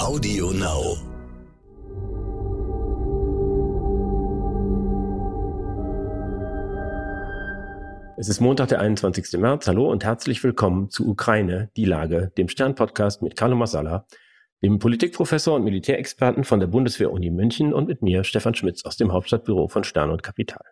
Audio Now. Es ist Montag, der 21. März. Hallo und herzlich willkommen zu Ukraine, die Lage, dem Stern-Podcast mit Carlo Masala, dem Politikprofessor und Militärexperten von der Bundeswehr-Uni München und mit mir, Stefan Schmitz aus dem Hauptstadtbüro von Stern und Kapital.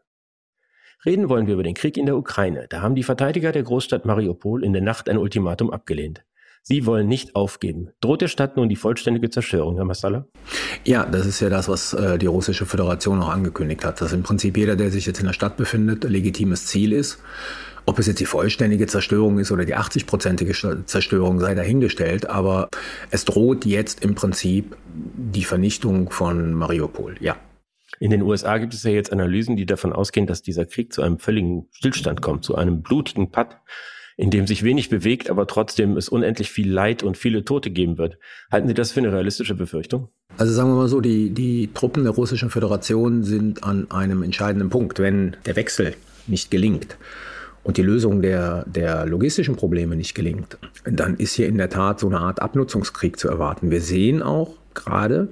Reden wollen wir über den Krieg in der Ukraine. Da haben die Verteidiger der Großstadt Mariupol in der Nacht ein Ultimatum abgelehnt. Sie wollen nicht aufgeben. Droht der Stadt nun die vollständige Zerstörung, Herr Massala? Ja, das ist ja das, was äh, die russische Föderation auch angekündigt hat, dass im Prinzip jeder, der sich jetzt in der Stadt befindet, legitimes Ziel ist. Ob es jetzt die vollständige Zerstörung ist oder die 80-prozentige Zerstörung sei dahingestellt, aber es droht jetzt im Prinzip die Vernichtung von Mariupol, ja. In den USA gibt es ja jetzt Analysen, die davon ausgehen, dass dieser Krieg zu einem völligen Stillstand kommt, zu einem blutigen Patt, in dem sich wenig bewegt, aber trotzdem es unendlich viel Leid und viele Tote geben wird. Halten Sie das für eine realistische Befürchtung? Also sagen wir mal so, die, die Truppen der Russischen Föderation sind an einem entscheidenden Punkt. Wenn der Wechsel nicht gelingt, und die Lösung der, der logistischen Probleme nicht gelingt, dann ist hier in der Tat so eine Art Abnutzungskrieg zu erwarten. Wir sehen auch, gerade,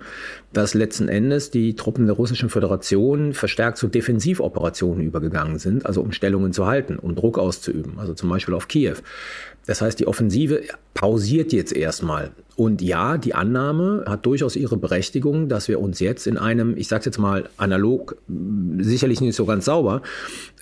dass letzten Endes die Truppen der Russischen Föderation verstärkt zu Defensivoperationen übergegangen sind, also um Stellungen zu halten, um Druck auszuüben, also zum Beispiel auf Kiew. Das heißt, die Offensive pausiert jetzt erstmal. Und ja, die Annahme hat durchaus ihre Berechtigung, dass wir uns jetzt in einem, ich sage jetzt mal analog, sicherlich nicht so ganz sauber,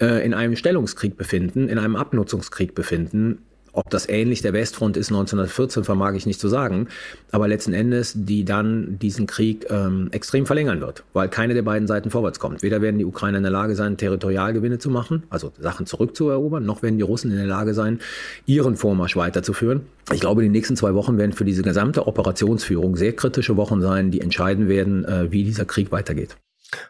äh, in einem Stellungskrieg befinden, in einem Abnutzungskrieg befinden, ob das ähnlich der Westfront ist 1914, vermag ich nicht zu sagen, aber letzten Endes, die dann diesen Krieg ähm, extrem verlängern wird, weil keine der beiden Seiten vorwärts kommt. Weder werden die Ukrainer in der Lage sein, Territorialgewinne zu machen, also Sachen zurückzuerobern, noch werden die Russen in der Lage sein, ihren Vormarsch weiterzuführen. Ich glaube, die nächsten zwei Wochen werden für diese gesamte Operationsführung sehr kritische Wochen sein, die entscheiden werden, äh, wie dieser Krieg weitergeht.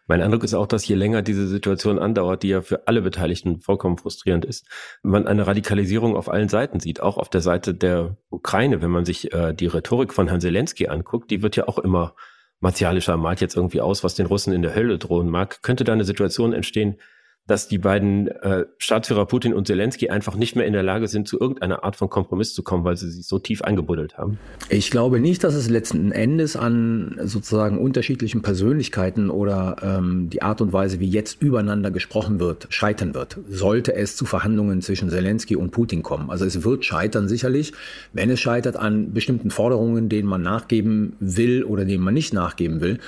Mein Eindruck ist auch, dass je länger diese Situation andauert, die ja für alle Beteiligten vollkommen frustrierend ist, man eine Radikalisierung auf allen Seiten sieht, auch auf der Seite der Ukraine. Wenn man sich äh, die Rhetorik von Herrn Zelensky anguckt, die wird ja auch immer martialischer, malt jetzt irgendwie aus, was den Russen in der Hölle drohen mag. Könnte da eine Situation entstehen, dass die beiden äh, Staatsführer Putin und Zelensky einfach nicht mehr in der Lage sind, zu irgendeiner Art von Kompromiss zu kommen, weil sie sich so tief eingebuddelt haben? Ich glaube nicht, dass es letzten Endes an sozusagen unterschiedlichen Persönlichkeiten oder ähm, die Art und Weise, wie jetzt übereinander gesprochen wird, scheitern wird. Sollte es zu Verhandlungen zwischen Zelensky und Putin kommen. Also es wird scheitern sicherlich, wenn es scheitert an bestimmten Forderungen, denen man nachgeben will oder denen man nicht nachgeben will.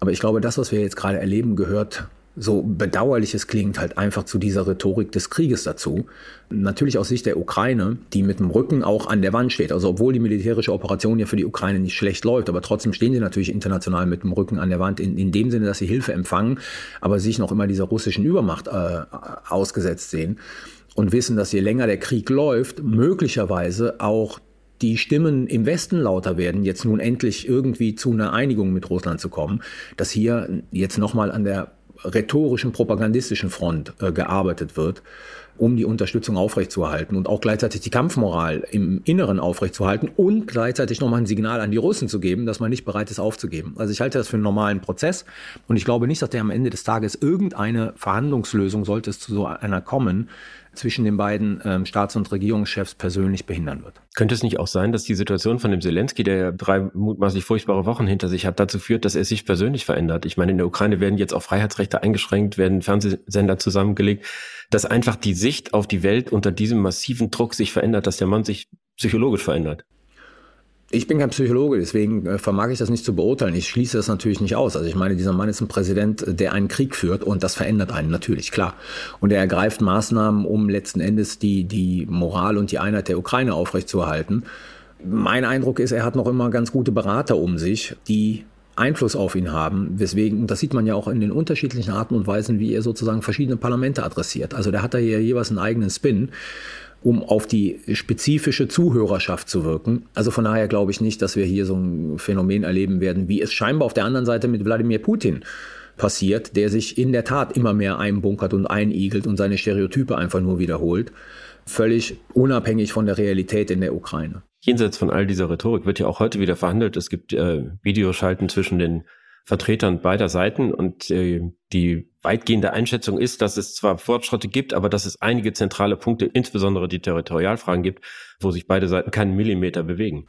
Aber ich glaube, das, was wir jetzt gerade erleben, gehört so bedauerlich es klingt, halt einfach zu dieser Rhetorik des Krieges dazu. Natürlich aus Sicht der Ukraine, die mit dem Rücken auch an der Wand steht. Also obwohl die militärische Operation ja für die Ukraine nicht schlecht läuft, aber trotzdem stehen sie natürlich international mit dem Rücken an der Wand, in, in dem Sinne, dass sie Hilfe empfangen, aber sich noch immer dieser russischen Übermacht äh, ausgesetzt sehen und wissen, dass je länger der Krieg läuft, möglicherweise auch die Stimmen im Westen lauter werden, jetzt nun endlich irgendwie zu einer Einigung mit Russland zu kommen, dass hier jetzt nochmal an der rhetorischen, propagandistischen Front äh, gearbeitet wird, um die Unterstützung aufrechtzuerhalten und auch gleichzeitig die Kampfmoral im Inneren aufrechtzuerhalten und gleichzeitig nochmal ein Signal an die Russen zu geben, dass man nicht bereit ist aufzugeben. Also ich halte das für einen normalen Prozess und ich glaube nicht, dass der am Ende des Tages irgendeine Verhandlungslösung, sollte es zu so einer kommen, zwischen den beiden ähm, Staats- und Regierungschefs persönlich behindern wird. Könnte es nicht auch sein, dass die Situation von dem Zelensky, der ja drei mutmaßlich furchtbare Wochen hinter sich hat, dazu führt, dass er sich persönlich verändert? Ich meine, in der Ukraine werden jetzt auch Freiheitsrechte eingeschränkt, werden Fernsehsender zusammengelegt, dass einfach die Sicht auf die Welt unter diesem massiven Druck sich verändert, dass der Mann sich psychologisch verändert. Ich bin kein Psychologe, deswegen äh, vermag ich das nicht zu beurteilen. Ich schließe das natürlich nicht aus. Also ich meine, dieser Mann ist ein Präsident, der einen Krieg führt und das verändert einen natürlich, klar. Und er ergreift Maßnahmen, um letzten Endes die, die Moral und die Einheit der Ukraine aufrechtzuerhalten. Mein Eindruck ist, er hat noch immer ganz gute Berater um sich, die Einfluss auf ihn haben. Weswegen, und das sieht man ja auch in den unterschiedlichen Arten und Weisen, wie er sozusagen verschiedene Parlamente adressiert. Also der hat da hier jeweils einen eigenen Spin um auf die spezifische Zuhörerschaft zu wirken. Also von daher glaube ich nicht, dass wir hier so ein Phänomen erleben werden, wie es scheinbar auf der anderen Seite mit Wladimir Putin passiert, der sich in der Tat immer mehr einbunkert und einigelt und seine Stereotype einfach nur wiederholt, völlig unabhängig von der Realität in der Ukraine. Jenseits von all dieser Rhetorik wird ja auch heute wieder verhandelt. Es gibt äh, Videoschalten zwischen den Vertretern beider Seiten und äh, die weitgehende Einschätzung ist, dass es zwar Fortschritte gibt, aber dass es einige zentrale Punkte, insbesondere die Territorialfragen gibt, wo sich beide Seiten keinen Millimeter bewegen.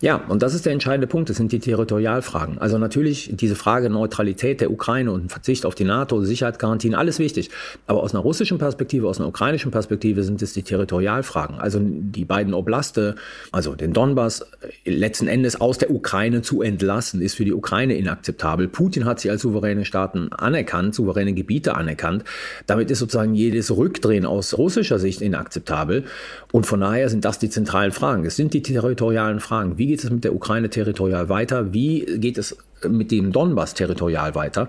Ja, und das ist der entscheidende Punkt. Das sind die Territorialfragen. Also natürlich diese Frage Neutralität der Ukraine und Verzicht auf die NATO, Sicherheitsgarantien, alles wichtig. Aber aus einer russischen Perspektive, aus einer ukrainischen Perspektive sind es die Territorialfragen. Also die beiden Oblaste, also den Donbass letzten Endes aus der Ukraine zu entlassen, ist für die Ukraine inakzeptabel. Putin hat sie als souveräne Staaten anerkannt, souveräne Gebiete anerkannt. Damit ist sozusagen jedes Rückdrehen aus russischer Sicht inakzeptabel. Und von daher sind das die zentralen Fragen. Es sind die territorialen Fragen. Wie geht es mit der Ukraine territorial weiter? Wie geht es mit dem Donbass territorial weiter?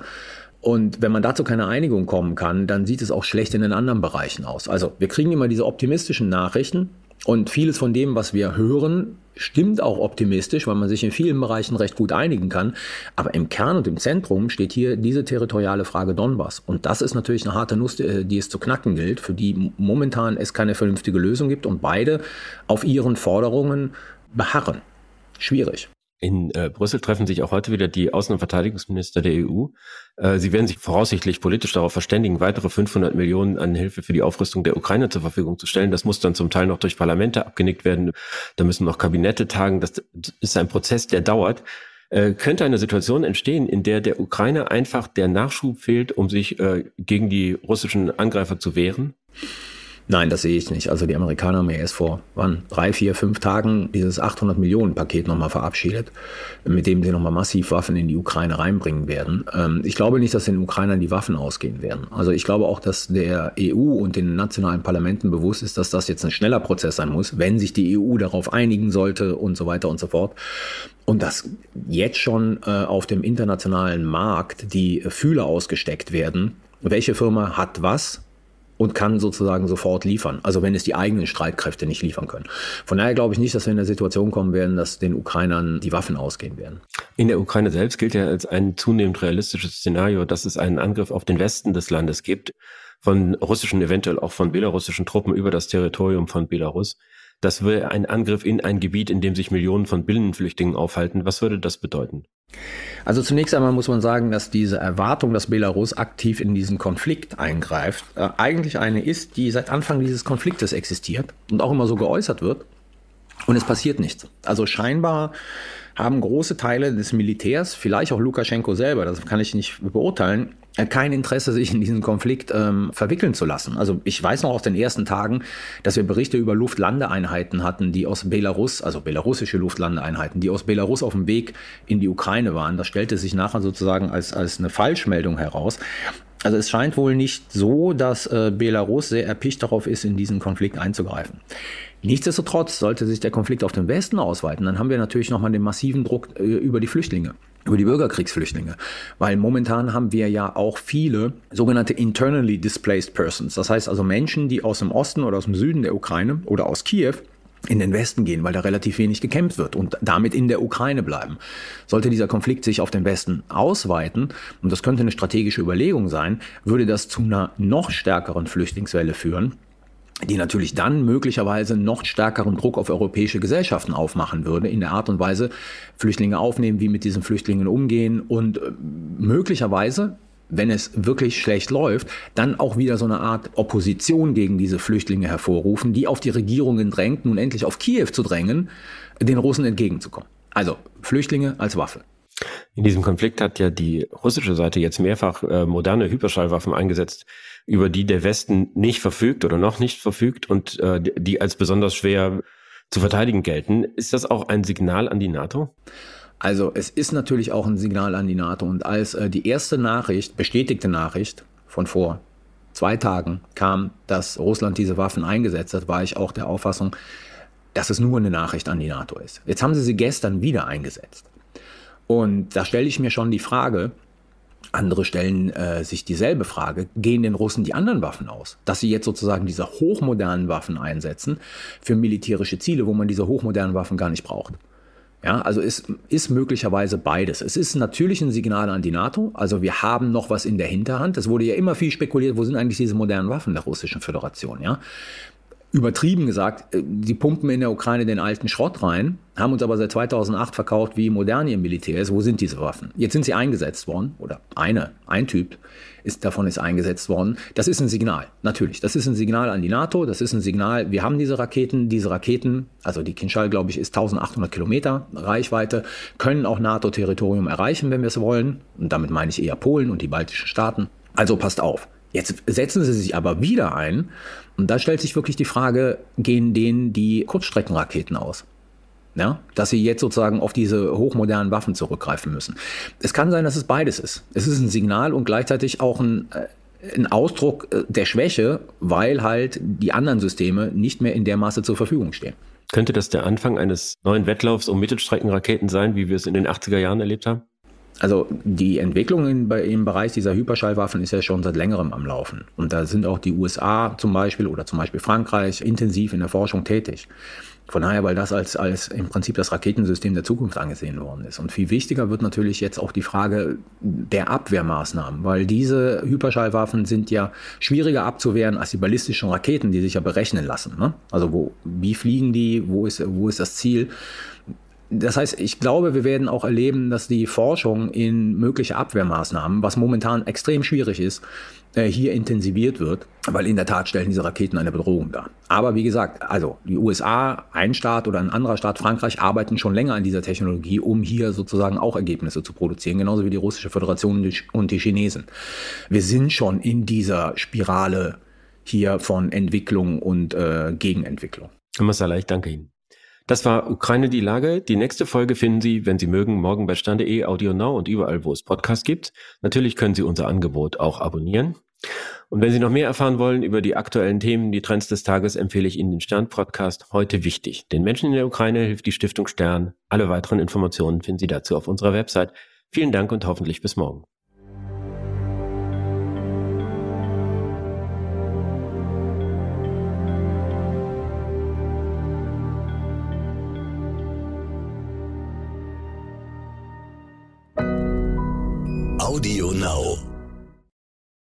Und wenn man dazu keine Einigung kommen kann, dann sieht es auch schlecht in den anderen Bereichen aus. Also wir kriegen immer diese optimistischen Nachrichten und vieles von dem, was wir hören, stimmt auch optimistisch, weil man sich in vielen Bereichen recht gut einigen kann. Aber im Kern und im Zentrum steht hier diese territoriale Frage Donbass. Und das ist natürlich eine harte Nuss, äh, die es zu knacken gilt, für die momentan es keine vernünftige Lösung gibt und beide auf ihren Forderungen beharren. Schwierig. In äh, Brüssel treffen sich auch heute wieder die Außen- und Verteidigungsminister der EU. Äh, sie werden sich voraussichtlich politisch darauf verständigen, weitere 500 Millionen an Hilfe für die Aufrüstung der Ukraine zur Verfügung zu stellen. Das muss dann zum Teil noch durch Parlamente abgenickt werden. Da müssen noch Kabinette tagen. Das ist ein Prozess, der dauert. Äh, könnte eine Situation entstehen, in der der Ukraine einfach der Nachschub fehlt, um sich äh, gegen die russischen Angreifer zu wehren? Nein, das sehe ich nicht. Also die Amerikaner haben ja erst vor wann, drei, vier, fünf Tagen dieses 800 Millionen Paket nochmal verabschiedet, mit dem sie nochmal massiv Waffen in die Ukraine reinbringen werden. Ähm, ich glaube nicht, dass den Ukrainern die Waffen ausgehen werden. Also ich glaube auch, dass der EU und den nationalen Parlamenten bewusst ist, dass das jetzt ein schneller Prozess sein muss, wenn sich die EU darauf einigen sollte und so weiter und so fort. Und dass jetzt schon äh, auf dem internationalen Markt die Fühler ausgesteckt werden. Welche Firma hat was? Und kann sozusagen sofort liefern. Also wenn es die eigenen Streitkräfte nicht liefern können. Von daher glaube ich nicht, dass wir in der Situation kommen werden, dass den Ukrainern die Waffen ausgehen werden. In der Ukraine selbst gilt ja als ein zunehmend realistisches Szenario, dass es einen Angriff auf den Westen des Landes gibt, von russischen, eventuell auch von belarussischen Truppen über das Territorium von Belarus. Das wäre ein Angriff in ein Gebiet, in dem sich Millionen von Binnenflüchtlingen aufhalten. Was würde das bedeuten? Also zunächst einmal muss man sagen, dass diese Erwartung, dass Belarus aktiv in diesen Konflikt eingreift, äh, eigentlich eine ist, die seit Anfang dieses Konfliktes existiert und auch immer so geäußert wird. Und es passiert nichts. Also scheinbar haben große Teile des Militärs, vielleicht auch Lukaschenko selber, das kann ich nicht beurteilen, kein Interesse, sich in diesen Konflikt ähm, verwickeln zu lassen. Also ich weiß noch aus den ersten Tagen, dass wir Berichte über Luftlandeeinheiten hatten, die aus Belarus, also belarussische Luftlandeeinheiten, die aus Belarus auf dem Weg in die Ukraine waren. Das stellte sich nachher sozusagen als, als eine Falschmeldung heraus. Also es scheint wohl nicht so, dass äh, Belarus sehr erpicht darauf ist, in diesen Konflikt einzugreifen. Nichtsdestotrotz sollte sich der Konflikt auf den Westen ausweiten, dann haben wir natürlich nochmal den massiven Druck äh, über die Flüchtlinge über die Bürgerkriegsflüchtlinge. Weil momentan haben wir ja auch viele sogenannte internally displaced persons. Das heißt also Menschen, die aus dem Osten oder aus dem Süden der Ukraine oder aus Kiew in den Westen gehen, weil da relativ wenig gekämpft wird und damit in der Ukraine bleiben. Sollte dieser Konflikt sich auf den Westen ausweiten, und das könnte eine strategische Überlegung sein, würde das zu einer noch stärkeren Flüchtlingswelle führen, die natürlich dann möglicherweise noch stärkeren Druck auf europäische Gesellschaften aufmachen würde, in der Art und Weise Flüchtlinge aufnehmen, wie mit diesen Flüchtlingen umgehen und äh, möglicherweise wenn es wirklich schlecht läuft, dann auch wieder so eine Art Opposition gegen diese Flüchtlinge hervorrufen, die auf die Regierungen drängt, nun endlich auf Kiew zu drängen, den Russen entgegenzukommen. Also Flüchtlinge als Waffe. In diesem Konflikt hat ja die russische Seite jetzt mehrfach äh, moderne Hyperschallwaffen eingesetzt, über die der Westen nicht verfügt oder noch nicht verfügt und äh, die als besonders schwer zu verteidigen gelten. Ist das auch ein Signal an die NATO? Also es ist natürlich auch ein Signal an die NATO. Und als äh, die erste Nachricht, bestätigte Nachricht von vor zwei Tagen kam, dass Russland diese Waffen eingesetzt hat, war ich auch der Auffassung, dass es nur eine Nachricht an die NATO ist. Jetzt haben sie sie gestern wieder eingesetzt. Und da stelle ich mir schon die Frage, andere stellen äh, sich dieselbe Frage, gehen den Russen die anderen Waffen aus? Dass sie jetzt sozusagen diese hochmodernen Waffen einsetzen für militärische Ziele, wo man diese hochmodernen Waffen gar nicht braucht. Ja, also es ist möglicherweise beides. Es ist natürlich ein Signal an die NATO. Also wir haben noch was in der Hinterhand. Es wurde ja immer viel spekuliert, wo sind eigentlich diese modernen Waffen der Russischen Föderation, ja? Übertrieben gesagt, äh, die pumpen in der Ukraine den alten Schrott rein, haben uns aber seit 2008 verkauft, wie modern ihr Militär ist. Wo sind diese Waffen? Jetzt sind sie eingesetzt worden, oder eine, ein Typ ist, davon ist eingesetzt worden. Das ist ein Signal, natürlich. Das ist ein Signal an die NATO, das ist ein Signal, wir haben diese Raketen, diese Raketen, also die Kinschall, glaube ich, ist 1800 Kilometer Reichweite, können auch NATO-Territorium erreichen, wenn wir es wollen. Und damit meine ich eher Polen und die baltischen Staaten. Also passt auf. Jetzt setzen sie sich aber wieder ein und da stellt sich wirklich die Frage, gehen denen die Kurzstreckenraketen aus? Ja, dass sie jetzt sozusagen auf diese hochmodernen Waffen zurückgreifen müssen. Es kann sein, dass es beides ist. Es ist ein Signal und gleichzeitig auch ein, äh, ein Ausdruck äh, der Schwäche, weil halt die anderen Systeme nicht mehr in der Maße zur Verfügung stehen. Könnte das der Anfang eines neuen Wettlaufs um Mittelstreckenraketen sein, wie wir es in den 80er Jahren erlebt haben? Also die Entwicklung in, im Bereich dieser Hyperschallwaffen ist ja schon seit längerem am Laufen. Und da sind auch die USA zum Beispiel oder zum Beispiel Frankreich intensiv in der Forschung tätig. Von daher, weil das als, als im Prinzip das Raketensystem der Zukunft angesehen worden ist. Und viel wichtiger wird natürlich jetzt auch die Frage der Abwehrmaßnahmen, weil diese Hyperschallwaffen sind ja schwieriger abzuwehren als die ballistischen Raketen, die sich ja berechnen lassen. Ne? Also wo, wie fliegen die, wo ist, wo ist das Ziel? Das heißt, ich glaube, wir werden auch erleben, dass die Forschung in mögliche Abwehrmaßnahmen, was momentan extrem schwierig ist, äh, hier intensiviert wird, weil in der Tat stellen diese Raketen eine Bedrohung dar. Aber wie gesagt, also die USA, ein Staat oder ein anderer Staat, Frankreich, arbeiten schon länger an dieser Technologie, um hier sozusagen auch Ergebnisse zu produzieren, genauso wie die Russische Föderation und die Chinesen. Wir sind schon in dieser Spirale hier von Entwicklung und äh, Gegenentwicklung. Herr Massalai, danke Ihnen. Das war Ukraine die Lage. Die nächste Folge finden Sie, wenn Sie mögen, morgen bei Stande.de, Audio Now und überall, wo es Podcasts gibt. Natürlich können Sie unser Angebot auch abonnieren. Und wenn Sie noch mehr erfahren wollen über die aktuellen Themen, die Trends des Tages, empfehle ich Ihnen den Stern-Podcast Heute wichtig. Den Menschen in der Ukraine hilft die Stiftung Stern. Alle weiteren Informationen finden Sie dazu auf unserer Website. Vielen Dank und hoffentlich bis morgen.